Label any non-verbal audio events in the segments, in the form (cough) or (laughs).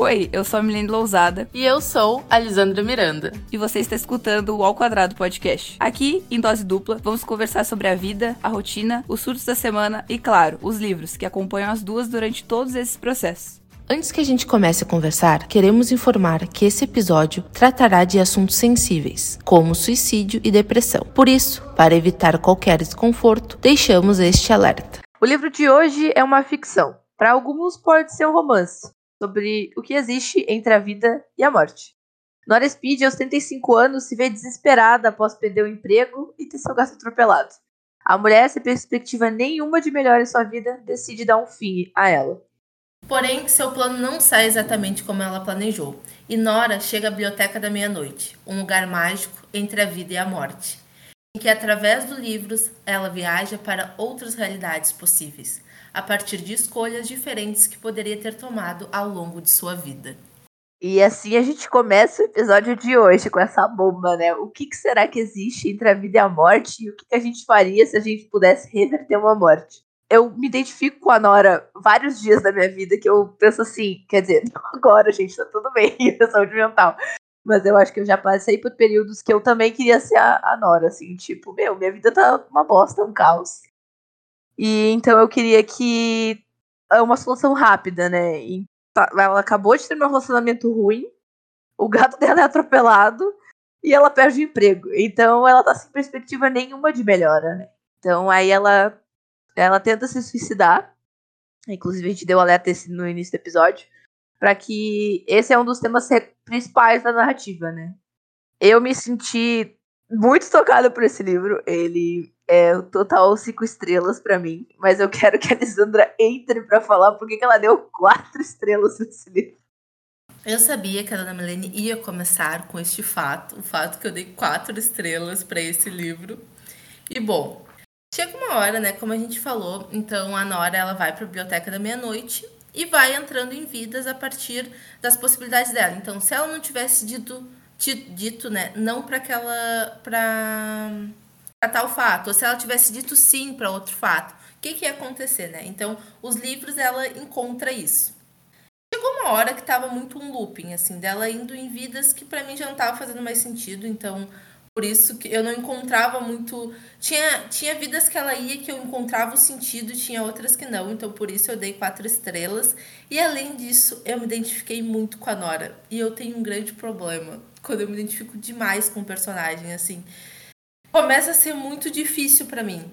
Oi, eu sou a Milene Lousada. E eu sou a Lisandra Miranda. E você está escutando o Ao Quadrado Podcast. Aqui, em dose dupla, vamos conversar sobre a vida, a rotina, os surtos da semana e, claro, os livros que acompanham as duas durante todos esses processos. Antes que a gente comece a conversar, queremos informar que esse episódio tratará de assuntos sensíveis, como suicídio e depressão. Por isso, para evitar qualquer desconforto, deixamos este alerta. O livro de hoje é uma ficção. Para alguns pode ser um romance, sobre o que existe entre a vida e a morte. Nora Speed, aos 35 anos, se vê desesperada após perder o emprego e ter seu gato atropelado. A mulher, sem perspectiva nenhuma de melhor em sua vida, decide dar um fim a ela. Porém, seu plano não sai exatamente como ela planejou, e Nora chega à Biblioteca da Meia-Noite, um lugar mágico entre a vida e a morte, em que, através dos livros, ela viaja para outras realidades possíveis, a partir de escolhas diferentes que poderia ter tomado ao longo de sua vida. E assim a gente começa o episódio de hoje com essa bomba, né? O que, que será que existe entre a vida e a morte? E o que, que a gente faria se a gente pudesse reverter uma morte? Eu me identifico com a Nora vários dias da minha vida que eu penso assim, quer dizer, (laughs) agora, gente, tá tudo bem, (laughs) saúde mental. Mas eu acho que eu já passei por períodos que eu também queria ser a, a Nora, assim, tipo, meu, minha vida tá uma bosta, um caos. E então eu queria que. É uma solução rápida, né? E tá, ela acabou de ter um relacionamento ruim, o gato (laughs) dela é atropelado e ela perde o emprego. Então ela tá sem perspectiva nenhuma de melhora, né? Então aí ela, ela tenta se suicidar. Inclusive a gente deu alerta no início do episódio. para que esse é um dos temas principais da narrativa, né? Eu me senti muito tocada por esse livro. Ele é total cinco estrelas para mim, mas eu quero que a Alessandra entre para falar porque que ela deu quatro estrelas nesse livro. Eu sabia que a Dona Melene ia começar com este fato, o fato que eu dei quatro estrelas para esse livro. E bom, chega uma hora, né, como a gente falou, então a Nora ela vai para a biblioteca da meia-noite e vai entrando em vidas a partir das possibilidades dela. Então, se ela não tivesse dito, dito, né, não para aquela para tal fato, ou se ela tivesse dito sim para outro fato, o que, que ia acontecer, né? Então, os livros ela encontra isso. Chegou uma hora que tava muito um looping, assim, dela indo em vidas que para mim já não tava fazendo mais sentido, então por isso que eu não encontrava muito. Tinha, tinha vidas que ela ia que eu encontrava o sentido, tinha outras que não, então por isso eu dei quatro estrelas. E além disso, eu me identifiquei muito com a Nora. E eu tenho um grande problema quando eu me identifico demais com o personagem, assim começa a ser muito difícil para mim.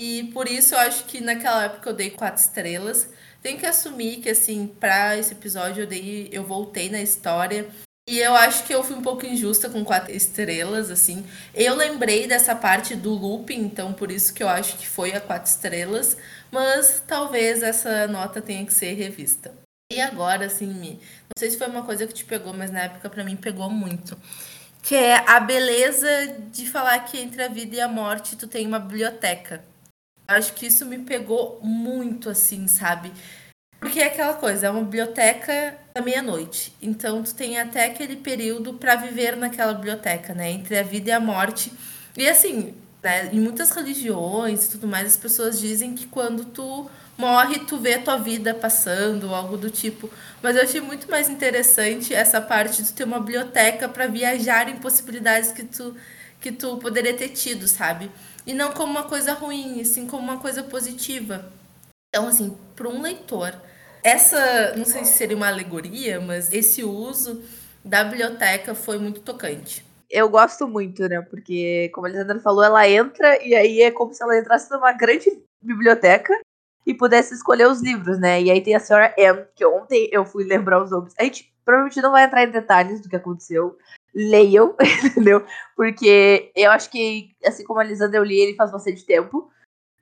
E por isso eu acho que naquela época eu dei quatro estrelas. Tenho que assumir que assim, para esse episódio eu dei, eu voltei na história e eu acho que eu fui um pouco injusta com quatro estrelas, assim. Eu lembrei dessa parte do looping, então por isso que eu acho que foi a quatro estrelas, mas talvez essa nota tenha que ser revista. E agora, assim, não sei se foi uma coisa que te pegou, mas na época para mim pegou muito que é a beleza de falar que entre a vida e a morte tu tem uma biblioteca. Acho que isso me pegou muito, assim, sabe? Porque é aquela coisa, é uma biblioteca da meia-noite. Então tu tem até aquele período para viver naquela biblioteca, né? Entre a vida e a morte. E assim, né, em muitas religiões e tudo mais, as pessoas dizem que quando tu morre, tu vê tua vida passando, algo do tipo. Mas eu achei muito mais interessante essa parte de ter uma biblioteca para viajar em possibilidades que tu, que tu poderia ter tido, sabe? E não como uma coisa ruim, assim como uma coisa positiva. Então, assim, para um leitor, essa, não sei se seria uma alegoria, mas esse uso da biblioteca foi muito tocante. Eu gosto muito, né? Porque, como a Alessandra falou, ela entra e aí é como se ela entrasse numa grande biblioteca e pudesse escolher os livros, né? E aí tem a senhora M, que ontem eu fui lembrar os nomes. A gente provavelmente não vai entrar em detalhes do que aconteceu. Leiam, (laughs) entendeu? Porque eu acho que, assim como a Lisandra, eu li ele faz bastante tempo.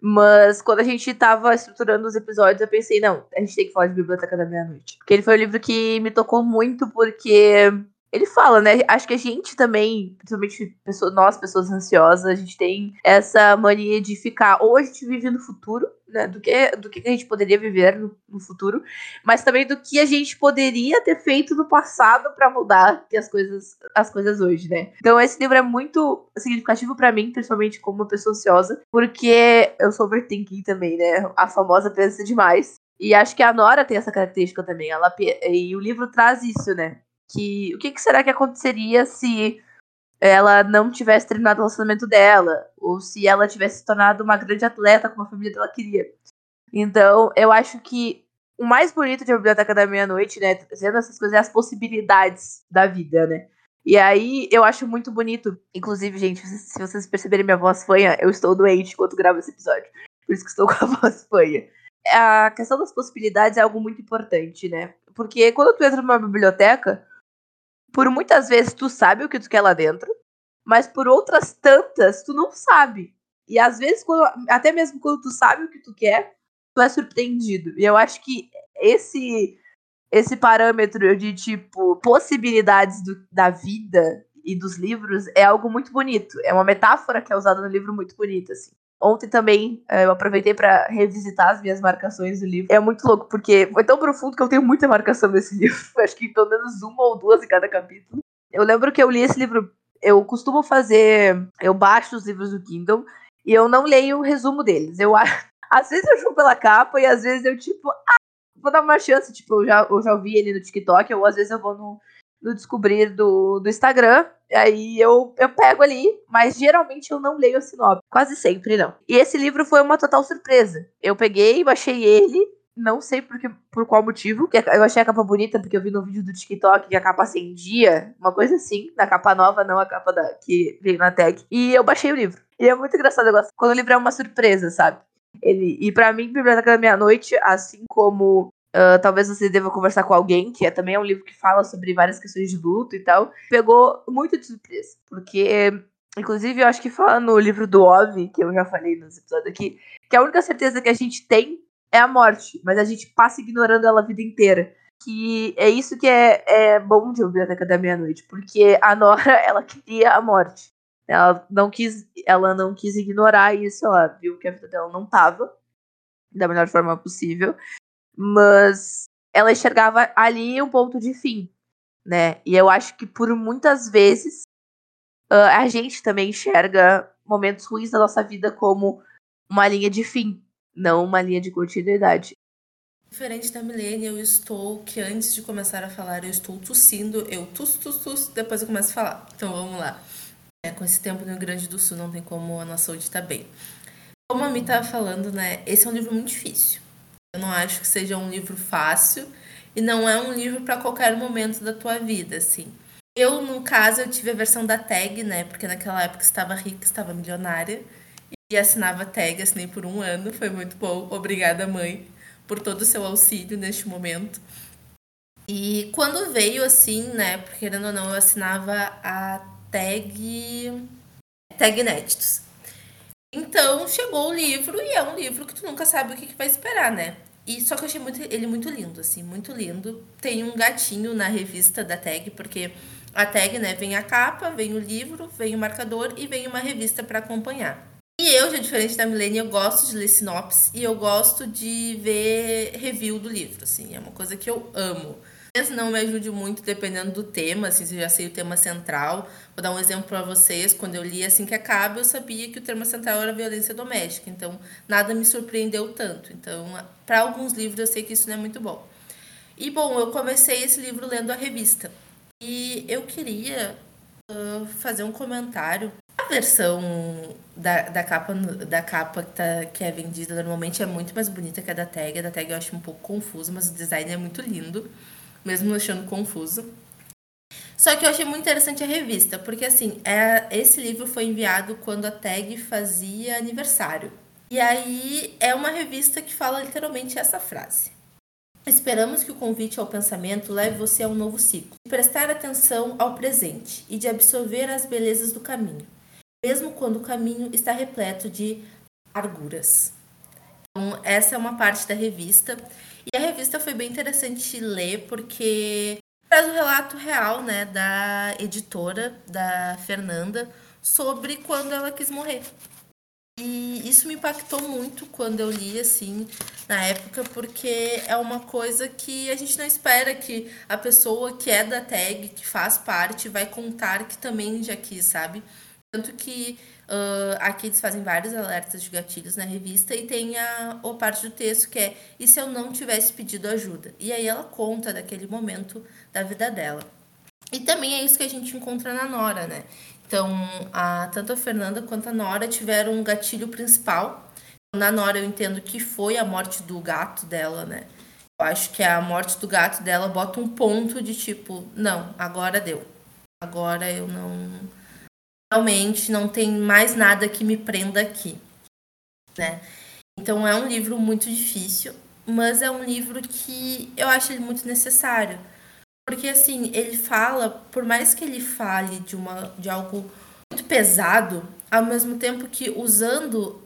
Mas quando a gente tava estruturando os episódios, eu pensei, não, a gente tem que falar de Biblioteca da Meia-Noite. Porque ele foi um livro que me tocou muito, porque ele fala, né? Acho que a gente também, principalmente pessoa, nós, pessoas ansiosas, a gente tem essa mania de ficar, ou a gente vive no futuro, né? Do que, do que a gente poderia viver no, no futuro, mas também do que a gente poderia ter feito no passado para mudar as coisas, as coisas hoje, né? Então esse livro é muito significativo para mim, principalmente como uma pessoa ansiosa, porque eu sou overthinking também, né? A famosa pensa demais. E acho que a Nora tem essa característica também. Ela, e o livro traz isso, né? Que o que, que será que aconteceria se ela não tivesse terminado o relacionamento dela, ou se ela tivesse se tornado uma grande atleta como a família dela queria. Então, eu acho que o mais bonito de a Biblioteca da Meia-Noite, né, trazendo essas coisas, é as possibilidades da vida, né? E aí, eu acho muito bonito, inclusive, gente, se vocês perceberem minha voz fanha, eu estou doente enquanto gravo esse episódio. Por isso que estou (laughs) com a voz fanha. A questão das possibilidades é algo muito importante, né? Porque quando tu entra numa biblioteca, por muitas vezes tu sabe o que tu quer lá dentro, mas por outras tantas tu não sabe. E às vezes, quando, até mesmo quando tu sabe o que tu quer, tu é surpreendido. E eu acho que esse esse parâmetro de tipo possibilidades do, da vida e dos livros é algo muito bonito. É uma metáfora que é usada no livro muito bonita, assim. Ontem também eh, eu aproveitei para revisitar as minhas marcações do livro. É muito louco, porque foi tão profundo que eu tenho muita marcação nesse (laughs) livro. Acho que pelo menos uma ou duas em cada capítulo. Eu lembro que eu li esse livro. Eu costumo fazer. Eu baixo os livros do Kindle e eu não leio o resumo deles. Eu (laughs) Às vezes eu julgo pela capa e às vezes eu, tipo, ah, vou dar uma chance. Tipo, eu já, eu já ouvi ele no TikTok, ou às vezes eu vou no, no descobrir do, do Instagram. Aí eu, eu pego ali, mas geralmente eu não leio a sinopse. Quase sempre não. E esse livro foi uma total surpresa. Eu peguei, baixei ele, não sei por, que, por qual motivo. Eu achei a capa bonita porque eu vi no vídeo do TikTok que a capa acendia, uma coisa assim, na capa nova, não a capa da, que veio na tag. E eu baixei o livro. E é muito engraçado, gosto quando o livro é uma surpresa, sabe? Ele, e para mim, Biblioteca da Meia-Noite, assim como Uh, talvez você deva conversar com alguém, que é também é um livro que fala sobre várias questões de luto e tal. Pegou muito de surpresa, porque, inclusive, eu acho que fala no livro do Ove, que eu já falei nos episódios aqui, que a única certeza que a gente tem é a morte, mas a gente passa ignorando ela a vida inteira. Que é isso que é, é bom de Biblioteca da Meia-Noite, porque a Nora, (laughs) ela queria a morte. Ela não quis, ela não quis ignorar isso, ela viu que a vida dela não tava da melhor forma possível mas ela enxergava ali um ponto de fim, né? E eu acho que por muitas vezes uh, a gente também enxerga momentos ruins da nossa vida como uma linha de fim, não uma linha de continuidade. Diferente da Milene, eu estou, que antes de começar a falar, eu estou tossindo, eu tus, tus, tus, depois eu começo a falar. Então vamos lá. É, com esse tempo no Rio Grande do Sul não tem como a nossa saúde estar tá bem. Como a Mi estava falando, né, esse é um livro muito difícil. Eu não acho que seja um livro fácil e não é um livro para qualquer momento da tua vida, assim. Eu, no caso, eu tive a versão da tag, né? Porque naquela época estava rica, estava milionária. E assinava tag, assinei por um ano, foi muito bom. Obrigada, mãe, por todo o seu auxílio neste momento. E quando veio assim, né? Porque querendo ou não, eu assinava a tag. Tag Inéditos. Então chegou o livro e é um livro que tu nunca sabe o que, que vai esperar, né? E só que eu achei muito, ele muito lindo, assim, muito lindo. Tem um gatinho na revista da tag, porque a tag, né, vem a capa, vem o livro, vem o marcador e vem uma revista para acompanhar. E eu, já diferente da Milene, eu gosto de ler sinopse e eu gosto de ver review do livro, assim, é uma coisa que eu amo. Não me ajude muito dependendo do tema, assim, se eu já sei o tema central. Vou dar um exemplo para vocês. Quando eu li Assim que Acaba, eu sabia que o tema central era violência doméstica. Então, nada me surpreendeu tanto. Então, para alguns livros, eu sei que isso não é muito bom. E, bom, eu comecei esse livro lendo a revista. E eu queria uh, fazer um comentário. A versão da, da capa, da capa que, tá, que é vendida normalmente é muito mais bonita que a da tag. A da tag eu acho um pouco confusa, mas o design é muito lindo mesmo achando confuso. Só que eu achei muito interessante a revista, porque assim, é, esse livro foi enviado quando a tag fazia aniversário. E aí é uma revista que fala literalmente essa frase. Esperamos que o convite ao pensamento leve você a um novo ciclo, de prestar atenção ao presente e de absorver as belezas do caminho, mesmo quando o caminho está repleto de arguras. Então, essa é uma parte da revista e a revista foi bem interessante ler porque traz o relato real, né, da editora, da Fernanda, sobre quando ela quis morrer. E isso me impactou muito quando eu li, assim, na época, porque é uma coisa que a gente não espera que a pessoa que é da tag, que faz parte, vai contar que também já quis, sabe? Tanto que uh, aqui eles fazem vários alertas de gatilhos na revista e tem a, a parte do texto que é e se eu não tivesse pedido ajuda? E aí ela conta daquele momento da vida dela. E também é isso que a gente encontra na Nora, né? Então, a, tanto a Fernanda quanto a Nora tiveram um gatilho principal. Na Nora, eu entendo que foi a morte do gato dela, né? Eu acho que a morte do gato dela bota um ponto de tipo, não, agora deu. Agora eu não. Realmente não tem mais nada que me prenda aqui. Né? Então é um livro muito difícil, mas é um livro que eu acho ele muito necessário. Porque assim, ele fala, por mais que ele fale de, uma, de algo muito pesado, ao mesmo tempo que usando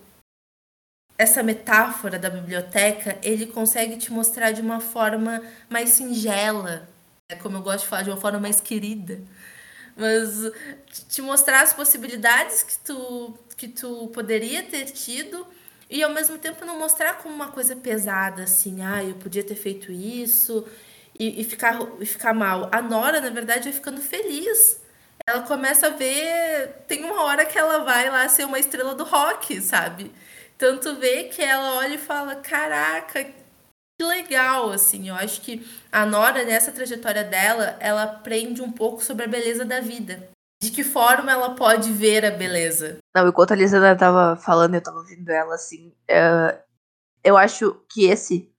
essa metáfora da biblioteca, ele consegue te mostrar de uma forma mais singela, é como eu gosto de falar, de uma forma mais querida. Mas te mostrar as possibilidades que tu, que tu poderia ter tido e ao mesmo tempo não mostrar como uma coisa pesada, assim, ah, eu podia ter feito isso e, e, ficar, e ficar mal. A Nora, na verdade, vai ficando feliz. Ela começa a ver. Tem uma hora que ela vai lá ser uma estrela do rock, sabe? Tanto vê que ela olha e fala: Caraca, legal, assim. Eu acho que a Nora, nessa trajetória dela, ela aprende um pouco sobre a beleza da vida. De que forma ela pode ver a beleza. Não, enquanto a Lisana tava falando, eu tava ouvindo ela, assim. Uh, eu acho que esse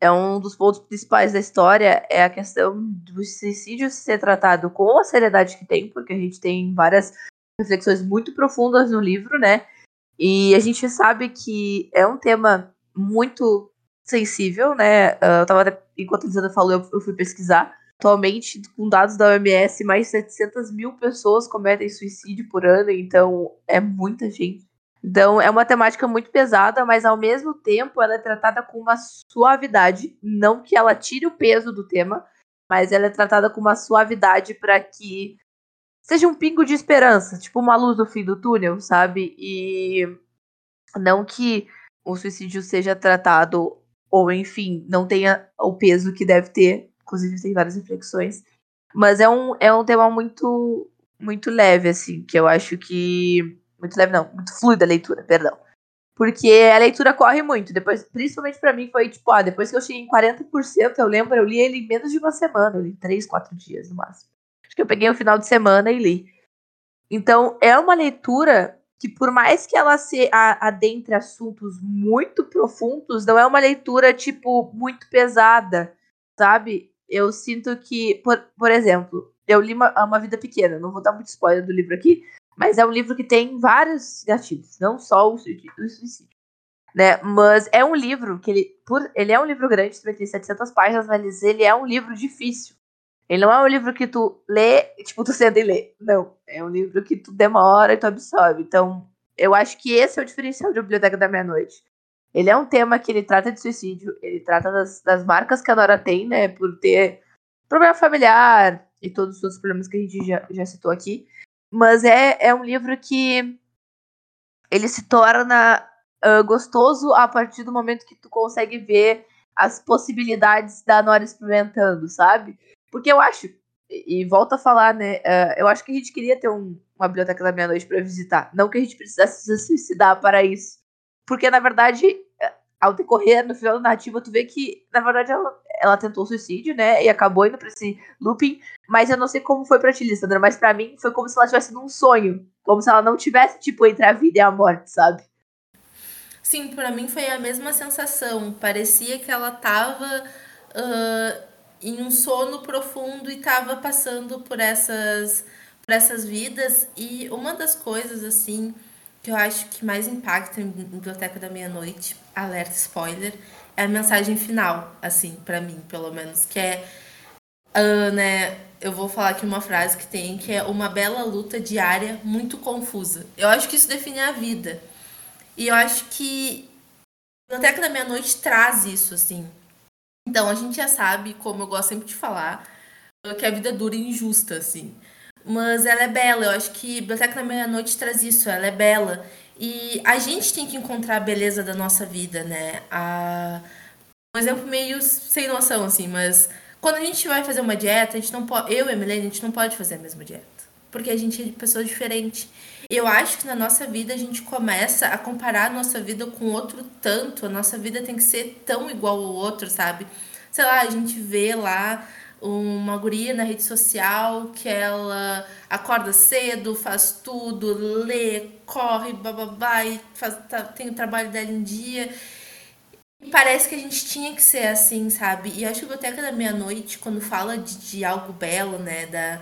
é um dos pontos principais da história, é a questão do suicídio ser tratado com a seriedade que tem, porque a gente tem várias reflexões muito profundas no livro, né? E a gente sabe que é um tema muito sensível, né? Ah, eu tava, enquanto a Lisandra falou, eu, fui pesquisar. Atualmente, com dados da OMS, mais de 700 mil pessoas cometem suicídio por ano, então é muita gente. Então, é uma temática muito pesada, mas ao mesmo tempo ela é tratada com uma suavidade. Não que ela tire o peso do tema, mas ela é tratada com uma suavidade para que seja um pingo de esperança, tipo uma luz no fim do túnel, sabe? E não que o suicídio seja tratado, ou enfim, não tenha o peso que deve ter. Inclusive, tem várias reflexões. Mas é um, é um tema muito, muito leve, assim, que eu acho que. Muito leve, não, muito fluida a leitura, perdão. Porque a leitura corre muito. Depois, principalmente para mim, foi tipo, ah, depois que eu cheguei em 40%, eu lembro, eu li ele em menos de uma semana, eu li 3, 4 dias no máximo. Acho que eu peguei o final de semana e li. Então, é uma leitura que, por mais que ela se adentre assuntos muito profundos, não é uma leitura, tipo, muito pesada, sabe? Eu sinto que, por, por exemplo, eu li uma, uma Vida Pequena, não vou dar muito spoiler do livro aqui, mas é um livro que tem vários gatilhos, não só o suicídio. Né? Mas é um livro que ele, por, ele é um livro grande, tem 700 páginas, mas ele é um livro difícil. Ele não é um livro que tu lê, tipo, tu senta e lê. Não. É um livro que tu demora e tu absorve. Então, eu acho que esse é o diferencial de Biblioteca da Meia-Noite. Ele é um tema que ele trata de suicídio, ele trata das, das marcas que a Nora tem, né, por ter problema familiar e todos os outros problemas que a gente já, já citou aqui. Mas é, é um livro que ele se torna uh, gostoso a partir do momento que tu consegue ver as possibilidades da Nora experimentando, sabe? Porque eu acho, e, volto a falar, né? Uh, eu acho que a gente queria ter um, uma biblioteca da meia-noite para visitar. Não que a gente precisasse se suicidar para isso. Porque, na verdade, eh, ao decorrer, no final da narrativa, tu vê que, na verdade, ela, ela tentou suicídio, né? E acabou indo pra esse looping. Mas eu não sei como foi pra ti, Lissandra. Mas para mim, foi como se ela tivesse num sonho. Como se ela não tivesse, tipo, entre a vida e a morte, sabe? Sim, para mim foi a mesma sensação. Parecia que ela tava. Uh em um sono profundo e estava passando por essas por essas vidas e uma das coisas assim que eu acho que mais impacta em Biblioteca da Meia-Noite, alerta spoiler, é a mensagem final, assim, para mim, pelo menos, que é uh, né, eu vou falar aqui uma frase que tem que é uma bela luta diária muito confusa. Eu acho que isso define a vida. E eu acho que Biblioteca da Meia-Noite traz isso, assim. Então, a gente já sabe, como eu gosto sempre de falar, que a vida dura e injusta, assim. Mas ela é bela, eu acho que Biblioteca da Meia-Noite traz isso, ela é bela. E a gente tem que encontrar a beleza da nossa vida, né? A... Um exemplo meio sem noção, assim, mas quando a gente vai fazer uma dieta, a gente não pode. Eu e a Milene, a gente não pode fazer a mesma dieta. porque a gente é pessoa diferente. Eu acho que na nossa vida a gente começa a comparar a nossa vida com outro tanto. A nossa vida tem que ser tão igual ao outro, sabe? Sei lá, a gente vê lá uma guria na rede social que ela acorda cedo, faz tudo, lê, corre, bababá, e faz, tá, tem o trabalho dela em dia. E parece que a gente tinha que ser assim, sabe? E acho que a Biblioteca da Meia-Noite, quando fala de, de algo belo, né, da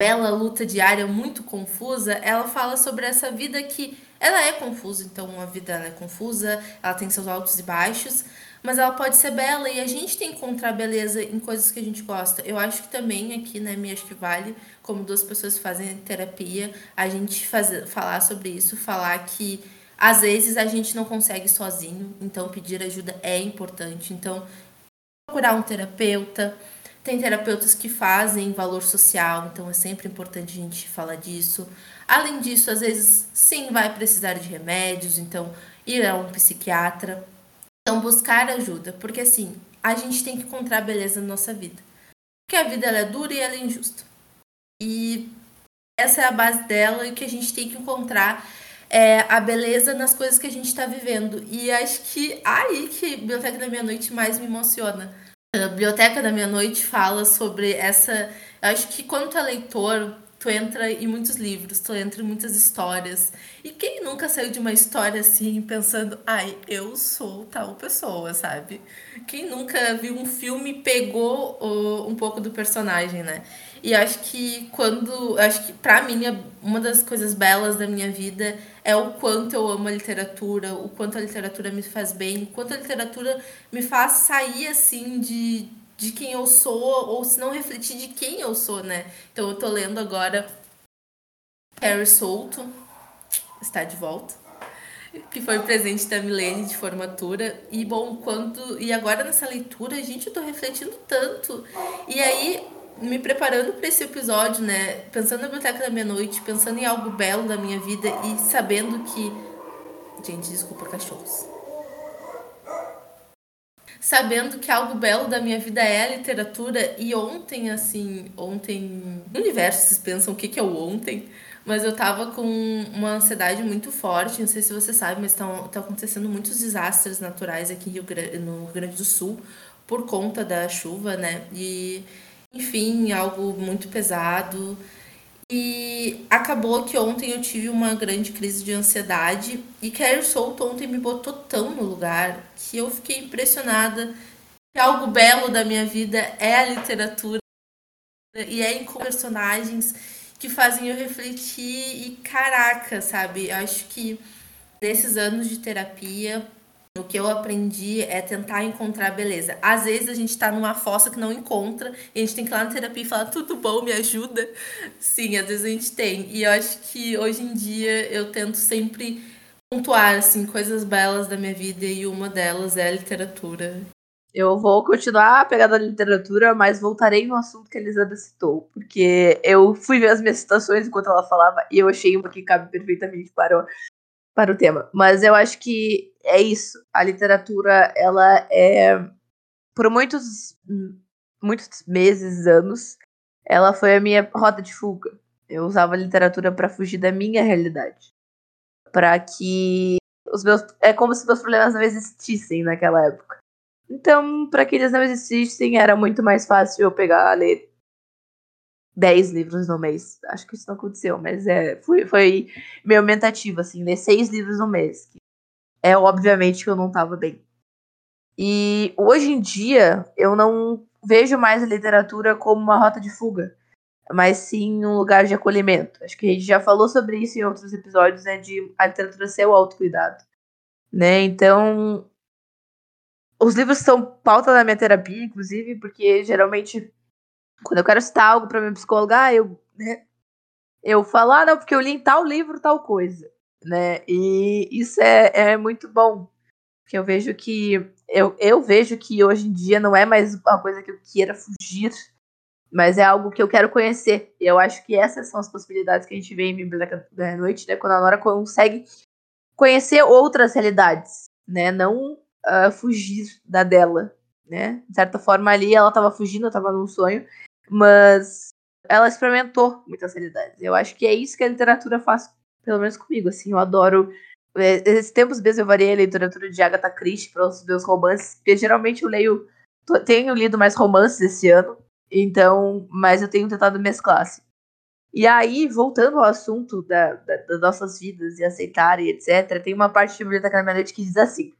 bela luta diária muito confusa, ela fala sobre essa vida que ela é confusa, então a vida é confusa, ela tem seus altos e baixos, mas ela pode ser bela e a gente tem que encontrar beleza em coisas que a gente gosta. Eu acho que também aqui, né, me acho que vale, como duas pessoas fazem terapia, a gente fazer, falar sobre isso, falar que às vezes a gente não consegue sozinho, então pedir ajuda é importante. Então, procurar um terapeuta. Tem terapeutas que fazem valor social, então é sempre importante a gente falar disso. Além disso, às vezes, sim, vai precisar de remédios, então ir a um psiquiatra. Então, buscar ajuda, porque assim, a gente tem que encontrar beleza na nossa vida. Porque a vida ela é dura e ela é injusta. E essa é a base dela e que a gente tem que encontrar é, a beleza nas coisas que a gente está vivendo. E acho que aí que a Biblioteca da Meia-Noite mais me emociona. A Biblioteca da Meia-Noite fala sobre essa. Acho que quando tu é leitor, tu entra em muitos livros, tu entra em muitas histórias. E quem nunca saiu de uma história assim pensando, ai, eu sou tal pessoa, sabe? Quem nunca viu um filme pegou uh, um pouco do personagem, né? E acho que quando. Acho que pra mim, uma das coisas belas da minha vida é o quanto eu amo a literatura, o quanto a literatura me faz bem, o quanto a literatura me faz sair assim de de quem eu sou, ou se não refletir de quem eu sou, né? Então eu tô lendo agora Harry Solto, está de volta, que foi presente da Milene de formatura. E bom, quando. E agora nessa leitura, gente, eu tô refletindo tanto. E aí, me preparando para esse episódio, né? Pensando na biblioteca da meia-noite, pensando em algo belo da minha vida e sabendo que. Gente, desculpa, cachorros sabendo que algo belo da minha vida é a literatura. E ontem, assim, ontem. No universo, vocês pensam o que, que é o ontem. Mas eu tava com uma ansiedade muito forte, não sei se você sabe, mas estão tá acontecendo muitos desastres naturais aqui no Rio Grande do Sul por conta da chuva, né? E, enfim, algo muito pesado. E acabou que ontem eu tive uma grande crise de ansiedade e Carrie Souto ontem me botou tão no lugar que eu fiquei impressionada que algo belo da minha vida é a literatura e é em personagens que fazem eu refletir e caraca, sabe? Acho que nesses anos de terapia o que eu aprendi é tentar encontrar beleza. Às vezes a gente tá numa fossa que não encontra e a gente tem que ir lá na terapia e falar: tudo bom, me ajuda? Sim, às vezes a gente tem. E eu acho que hoje em dia eu tento sempre pontuar assim, coisas belas da minha vida e uma delas é a literatura. Eu vou continuar a pegada da literatura, mas voltarei no assunto que a Elisada citou, porque eu fui ver as minhas citações enquanto ela falava e eu achei uma que cabe perfeitamente para para o tema. Mas eu acho que é isso. A literatura, ela é. Por muitos, muitos meses, anos, ela foi a minha rota de fuga. Eu usava a literatura para fugir da minha realidade. Para que os meus. É como se meus problemas não existissem naquela época. Então, para que eles não existissem, era muito mais fácil eu pegar, ler 10 livros no mês. Acho que isso não aconteceu, mas é, foi, foi meio aumentativo, assim, ler 6 livros no mês. É obviamente que eu não tava bem. E hoje em dia, eu não vejo mais a literatura como uma rota de fuga, mas sim um lugar de acolhimento. Acho que a gente já falou sobre isso em outros episódios, né, de a literatura ser o autocuidado. Né? Então, os livros são pauta da minha terapia, inclusive, porque geralmente quando eu quero citar algo para minha psicóloga, ah, eu, né, eu falo, ah, não, porque eu li em tal livro tal coisa, né? E isso é, é muito bom. Porque eu vejo que eu, eu vejo que hoje em dia não é mais uma coisa que eu queira fugir, mas é algo que eu quero conhecer. E eu acho que essas são as possibilidades que a gente vê em Biblioteca da Noite, né? Quando a Nora consegue conhecer outras realidades, né? Não uh, fugir da dela, né? De certa forma ali ela estava fugindo, estava num sonho, mas ela experimentou muitas realidades. Eu acho que é isso que a literatura faz, pelo menos comigo, assim, eu adoro é, esses tempos mesmo eu variei a literatura de Agatha Christie para os meus romances, porque geralmente eu leio, tenho lido mais romances esse ano, então, mas eu tenho tentado mesclar. Assim. E aí, voltando ao assunto da, da, das nossas vidas e aceitar e etc., tem uma parte de Biblioteca da Meia-Noite que diz assim: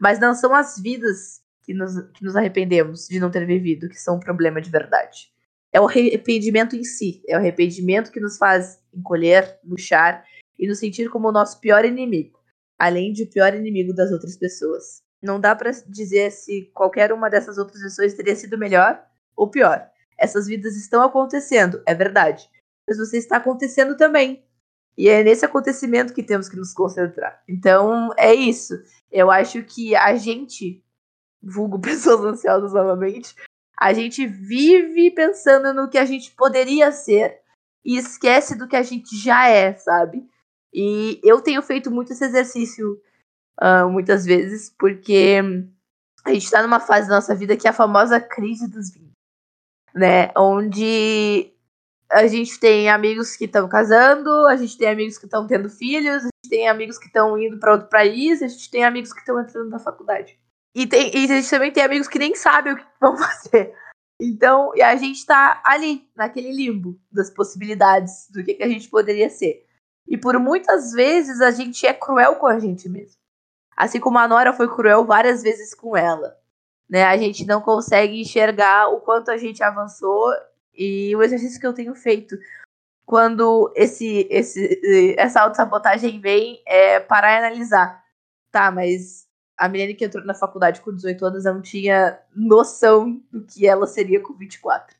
Mas não são as vidas que nos, que nos arrependemos de não ter vivido que são um problema de verdade. É o arrependimento em si, é o arrependimento que nos faz encolher, murchar e nos sentir como o nosso pior inimigo, além de o pior inimigo das outras pessoas. Não dá para dizer se qualquer uma dessas outras pessoas teria sido melhor ou pior. Essas vidas estão acontecendo, é verdade mas você está acontecendo também. E é nesse acontecimento que temos que nos concentrar. Então, é isso. Eu acho que a gente, vulgo (laughs) pessoas ansiosas novamente, a gente vive pensando no que a gente poderia ser e esquece do que a gente já é, sabe? E eu tenho feito muito esse exercício uh, muitas vezes, porque a gente está numa fase da nossa vida que é a famosa crise dos 20, né? Onde a gente tem amigos que estão casando, a gente tem amigos que estão tendo filhos, a gente tem amigos que estão indo para outro país, a gente tem amigos que estão entrando na faculdade. E, tem, e a gente também tem amigos que nem sabem o que vão (laughs) fazer. Então, e a gente está ali, naquele limbo das possibilidades, do que, que a gente poderia ser. E por muitas vezes a gente é cruel com a gente mesmo. Assim como a Nora foi cruel várias vezes com ela. Né? A gente não consegue enxergar o quanto a gente avançou e o exercício que eu tenho feito quando esse, esse, essa autossabotagem vem é parar e analisar. Tá, mas a menina que entrou na faculdade com 18 anos não tinha noção do que ela seria com 24.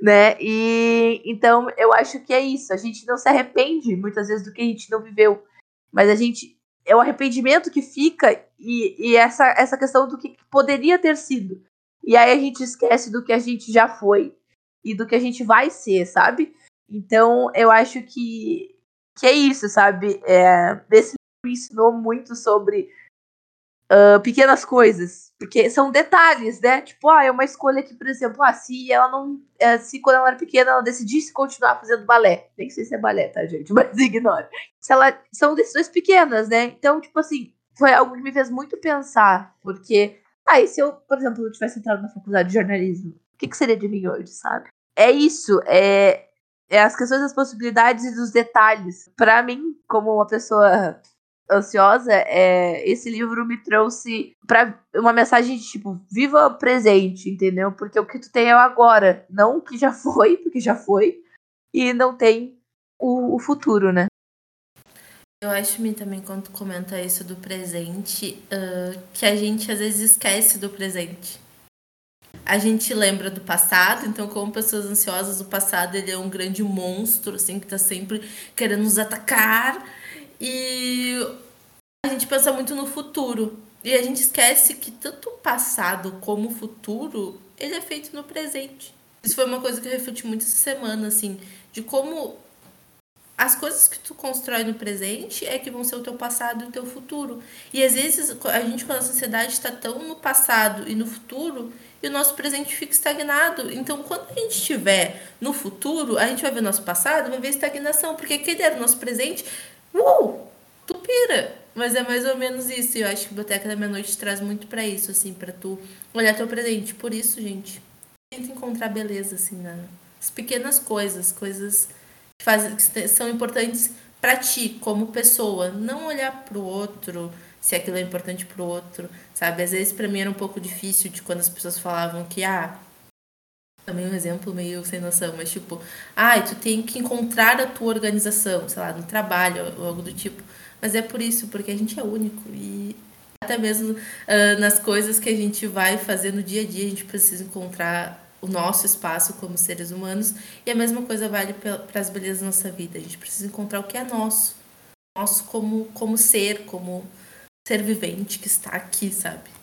Né? E então eu acho que é isso. A gente não se arrepende muitas vezes do que a gente não viveu, mas a gente é o arrependimento que fica e, e essa, essa questão do que poderia ter sido. E aí a gente esquece do que a gente já foi e do que a gente vai ser, sabe? Então, eu acho que, que é isso, sabe? É, esse me ensinou muito sobre uh, pequenas coisas, porque são detalhes, né? Tipo, ah, é uma escolha que, por exemplo, ah, se ela não. É, se quando ela era pequena ela decidisse continuar fazendo balé. Nem sei se é balé, tá, gente? (laughs) Mas ignora. Se ela. São decisões pequenas, né? Então, tipo assim, foi algo que me fez muito pensar, porque. Ah, e se eu, por exemplo, eu tivesse entrado na faculdade de jornalismo, o que, que seria de mim hoje, sabe? é isso, é, é as questões das possibilidades e dos detalhes. Para mim, como uma pessoa ansiosa, é, esse livro me trouxe para uma mensagem de tipo, viva o presente, entendeu? Porque o que tu tem é o agora, não o que já (laughs) foi, porque já foi, e não tem o, o futuro, né? Eu acho me também quando tu comenta isso do presente, uh, que a gente às vezes esquece do presente a gente lembra do passado, então como pessoas ansiosas, o passado ele é um grande monstro, assim, que tá sempre querendo nos atacar. E a gente pensa muito no futuro. E a gente esquece que tanto o passado como o futuro, ele é feito no presente. Isso foi uma coisa que eu refleti muito essa semana, assim, de como as coisas que tu constrói no presente é que vão ser o teu passado e o teu futuro. E às vezes a gente com a sociedade está tão no passado e no futuro e o nosso presente fica estagnado. Então, quando a gente estiver no futuro, a gente vai ver nosso passado, vai ver estagnação, porque aquele era o nosso presente, uh, tu pira. Mas é mais ou menos isso. E eu acho que a Biblioteca da Meia-Noite traz muito para isso, assim, para tu olhar teu presente. Por isso, gente, tenta encontrar beleza, assim, nas pequenas coisas, coisas que, fazem, que são importantes para ti, como pessoa. Não olhar pro outro se aquilo é importante pro outro, sabe? Às vezes para mim era um pouco difícil de quando as pessoas falavam que, ah, também um exemplo meio sem noção, mas tipo, ah, tu tem que encontrar a tua organização, sei lá, no trabalho ou algo do tipo. Mas é por isso, porque a gente é único e até mesmo uh, nas coisas que a gente vai fazer no dia a dia, a gente precisa encontrar o nosso espaço como seres humanos e a mesma coisa vale para as belezas da nossa vida. A gente precisa encontrar o que é nosso, nosso como, como ser, como ser vivente que está aqui, sabe?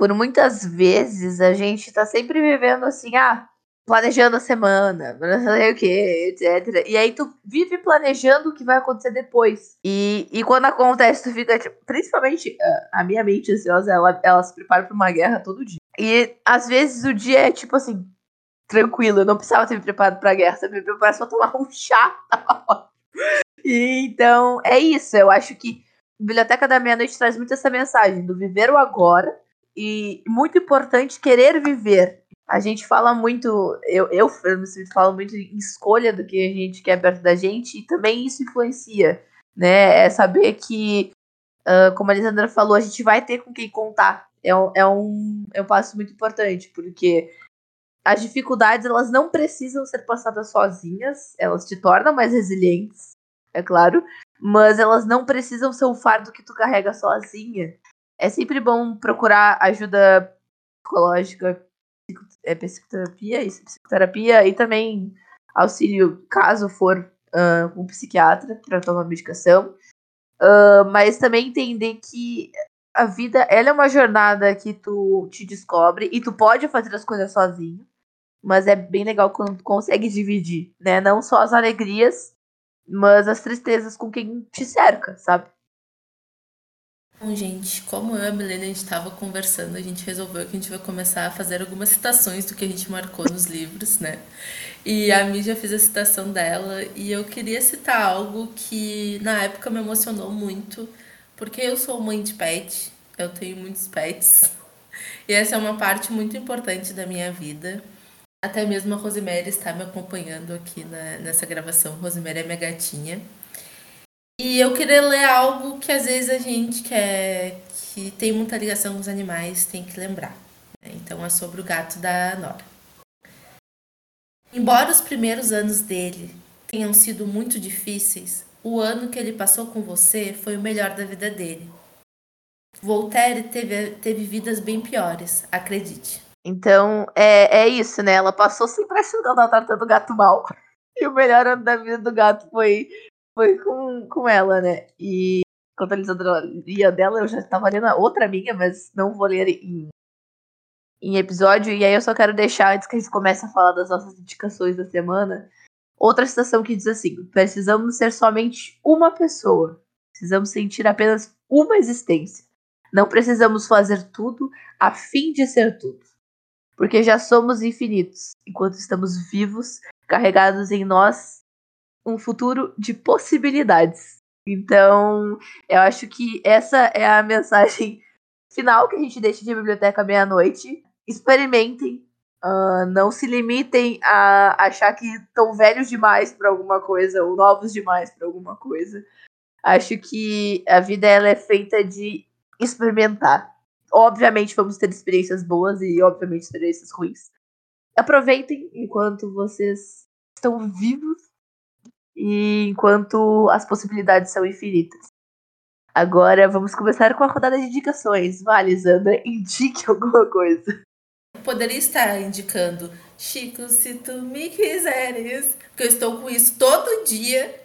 Por muitas vezes a gente tá sempre vivendo assim, ah, planejando a semana, não sei o que, etc. E aí tu vive planejando o que vai acontecer depois. E, e quando acontece, tu fica, tipo, principalmente a minha mente ansiosa, ela, ela se prepara pra uma guerra todo dia. E às vezes o dia é tipo assim, tranquilo, eu não precisava ter me preparado pra guerra, eu me preparado só tomar um chá. (laughs) e, então, é isso. Eu acho que Biblioteca da Meia-Noite traz muito essa mensagem do viver o agora e muito importante querer viver. A gente fala muito, eu, eu, eu falo muito em escolha do que a gente quer perto da gente e também isso influencia, né? É saber que, uh, como a Lisandra falou, a gente vai ter com quem contar. É um, é, um, é um passo muito importante, porque as dificuldades elas não precisam ser passadas sozinhas, elas te tornam mais resilientes, é claro, mas elas não precisam ser um fardo que tu carrega sozinha. É sempre bom procurar ajuda psicológica, é psicoterapia, isso, psicoterapia e também auxílio caso for uh, um psiquiatra para tomar medicação. Uh, mas também entender que a vida ela é uma jornada que tu te descobre e tu pode fazer as coisas sozinho, mas é bem legal quando tu consegue dividir, né? Não só as alegrias, mas as tristezas com quem te cerca, sabe? Bom, gente, como eu e a Milena a gente estava conversando, a gente resolveu que a gente vai começar a fazer algumas citações do que a gente marcou nos livros, né? E a Mi já fez a citação dela e eu queria citar algo que na época me emocionou muito, porque eu sou mãe de pet, eu tenho muitos pets, (laughs) e essa é uma parte muito importante da minha vida. Até mesmo a Rosemary está me acompanhando aqui na, nessa gravação. Rosemary é minha gatinha. E eu queria ler algo que às vezes a gente quer, que tem muita ligação com os animais, tem que lembrar. Né? Então é sobre o gato da Nora. Embora os primeiros anos dele tenham sido muito difíceis, o ano que ele passou com você foi o melhor da vida dele. Voltaire teve, teve vidas bem piores, acredite. Então, é, é isso, né? Ela passou sempre achando que ela tava tratando o gato mal. E o melhor ano da vida do gato foi, foi com, com ela, né? E quando a Lisandra lia dela, eu já estava lendo outra amiga, mas não vou ler em, em episódio. E aí eu só quero deixar, antes que a gente comece a falar das nossas indicações da semana, outra citação que diz assim: precisamos ser somente uma pessoa. Precisamos sentir apenas uma existência. Não precisamos fazer tudo a fim de ser tudo porque já somos infinitos, enquanto estamos vivos, carregados em nós um futuro de possibilidades. Então, eu acho que essa é a (laughs) mensagem final que a gente deixa de Biblioteca Meia-Noite. Experimentem, uh, não se limitem a achar que estão velhos demais para alguma coisa ou novos demais para alguma coisa. Acho que a vida ela é feita de experimentar obviamente vamos ter experiências boas e obviamente experiências ruins. Aproveitem enquanto vocês estão vivos e enquanto as possibilidades são infinitas. Agora vamos começar com a rodada de indicações. Vale, Zandra, (laughs) indique alguma coisa. Poderia estar indicando Chico, se tu me quiseres, porque eu estou com isso todo dia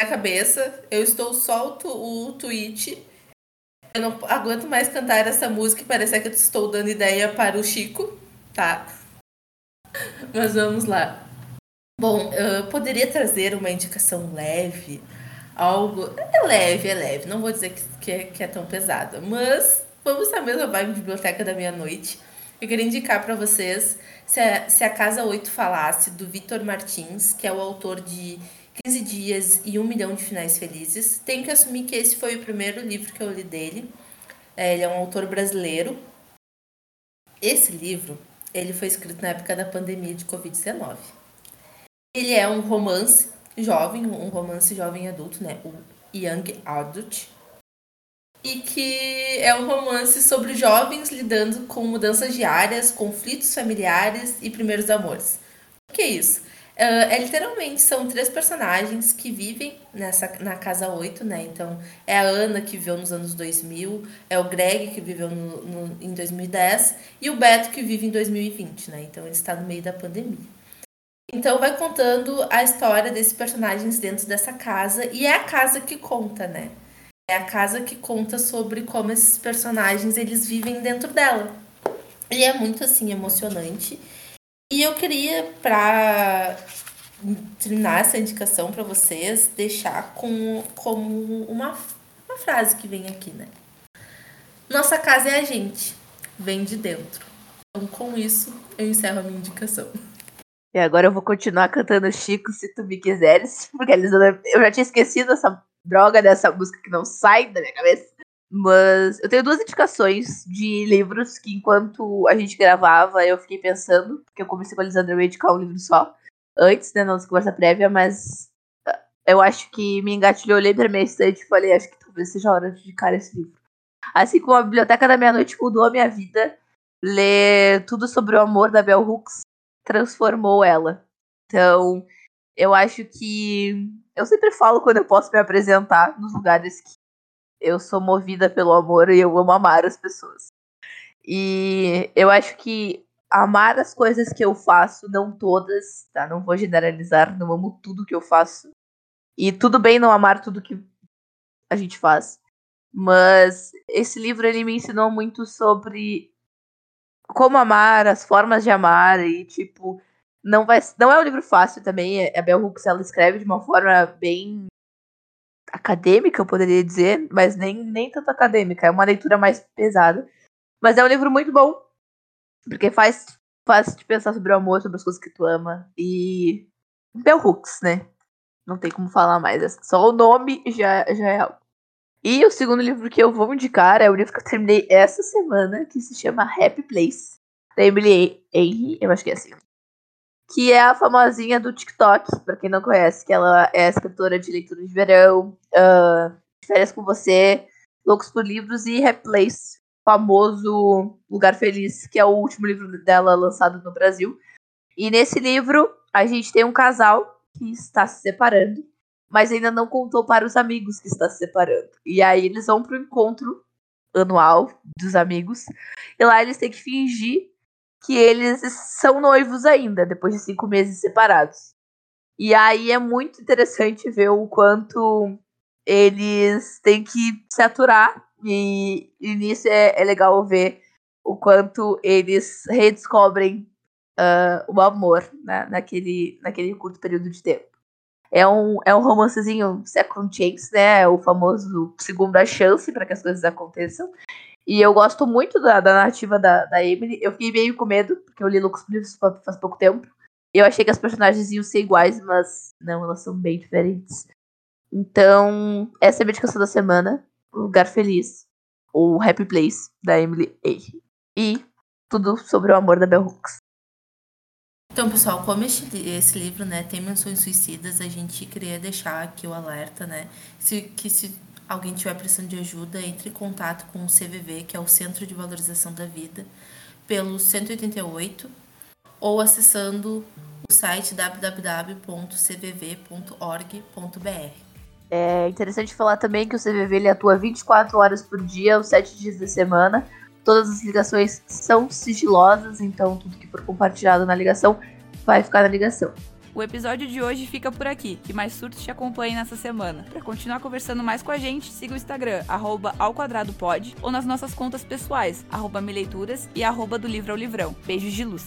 na cabeça. Eu estou solto o tweet eu não aguento mais cantar essa música e parece que eu estou dando ideia para o Chico, tá? Mas vamos lá. Bom, eu poderia trazer uma indicação leve, algo. É leve, é leve, não vou dizer que, que, é, que é tão pesada, mas vamos na mesma vibe Biblioteca da Meia-Noite. Eu queria indicar para vocês se a, se a Casa 8 Falasse, do Vitor Martins, que é o autor de 15 dias e um milhão de finais felizes. Tenho que assumir que esse foi o primeiro livro que eu li dele. É, ele é um autor brasileiro. Esse livro, ele foi escrito na época da pandemia de Covid-19. Ele é um romance jovem, um romance jovem adulto, né? O Young Adult. E que é um romance sobre jovens lidando com mudanças diárias, conflitos familiares e primeiros amores. O que é isso? Uh, é literalmente, são três personagens que vivem nessa, na casa 8, né? Então, é a Ana que viveu nos anos 2000, é o Greg que viveu no, no, em 2010 e o Beto que vive em 2020, né? Então, ele está no meio da pandemia. Então, vai contando a história desses personagens dentro dessa casa e é a casa que conta, né? É a casa que conta sobre como esses personagens eles vivem dentro dela. E é muito assim emocionante. E eu queria, para terminar essa indicação para vocês, deixar com, como uma, uma frase que vem aqui, né? Nossa casa é a gente, vem de dentro. Então, com isso, eu encerro a minha indicação. E agora eu vou continuar cantando Chico se tu me quiseres, (laughs) porque eles, eu já tinha esquecido essa droga dessa música que não sai da minha cabeça. Mas eu tenho duas indicações de livros que, enquanto a gente gravava, eu fiquei pensando, porque eu comecei com a Lisandra Wade com um livro só, antes, né, na nossa conversa prévia, mas ah, eu acho que me engatilhou, olhei pra minha estante e falei, acho que talvez seja a hora de indicar esse livro. Assim como a Biblioteca da Meia-Noite mudou a minha vida, ler tudo sobre o amor da Bell Hooks transformou ela. Então, eu acho que. Eu sempre falo quando eu posso me apresentar nos lugares que eu sou movida pelo amor e eu amo amar as pessoas. E eu acho que amar as coisas que eu faço, não todas, tá? Não vou generalizar, não amo tudo que eu faço. E tudo bem não amar tudo que a gente faz. Mas esse livro ele me ensinou muito sobre como amar, as formas de amar e tipo, não vai não é um livro fácil também. A Bell Hooks ela escreve de uma forma bem acadêmica, eu poderia dizer, mas nem, nem tanto acadêmica, é uma leitura mais pesada. Mas é um livro muito bom, porque faz, faz te pensar sobre o amor, sobre as coisas que tu ama. E. Bell Hooks, né? Não tem como falar mais. É só o nome já, já é algo. E o segundo livro que eu vou indicar é o livro que eu terminei essa semana, que se chama Happy Place, da Emily Henry, eu acho que é assim que é a famosinha do TikTok, para quem não conhece, que ela é escritora de leitura de verão, uh, Férias com Você, Loucos por Livros e Happy Place, famoso Lugar Feliz, que é o último livro dela lançado no Brasil. E nesse livro, a gente tem um casal que está se separando, mas ainda não contou para os amigos que está se separando. E aí eles vão pro encontro anual dos amigos, e lá eles têm que fingir que eles são noivos ainda, depois de cinco meses separados. E aí é muito interessante ver o quanto eles têm que se aturar. E, e nisso é, é, legal ver o quanto eles redescobrem uh, o amor né, naquele, naquele curto período de tempo. É um, é um romancezinho second chance, né? É o famoso segunda chance para que as coisas aconteçam. E eu gosto muito da, da narrativa da, da Emily. Eu fiquei meio com medo, porque eu li Lucas Livros faz pouco tempo. Eu achei que as personagens iam ser iguais, mas não, elas são bem diferentes. Então, essa é a minha da semana. Lugar Feliz. Ou Happy Place, da Emily A. E tudo sobre o amor da Bell Hooks. Então, pessoal, como esse, esse livro né, tem menções suicidas, a gente queria deixar aqui o alerta, né? Se, que se alguém tiver precisando de ajuda, entre em contato com o CVV, que é o Centro de Valorização da Vida, pelo 188 ou acessando o site www.cvv.org.br. É interessante falar também que o CVV ele atua 24 horas por dia, os 7 dias da semana. Todas as ligações são sigilosas, então tudo que for compartilhado na ligação vai ficar na ligação. O episódio de hoje fica por aqui. Que mais surtos te acompanhem nessa semana. Para continuar conversando mais com a gente, siga o Instagram, arroba ao quadrado pod, ou nas nossas contas pessoais, arroba mileituras e arroba do livro ao livrão. Beijos de luz.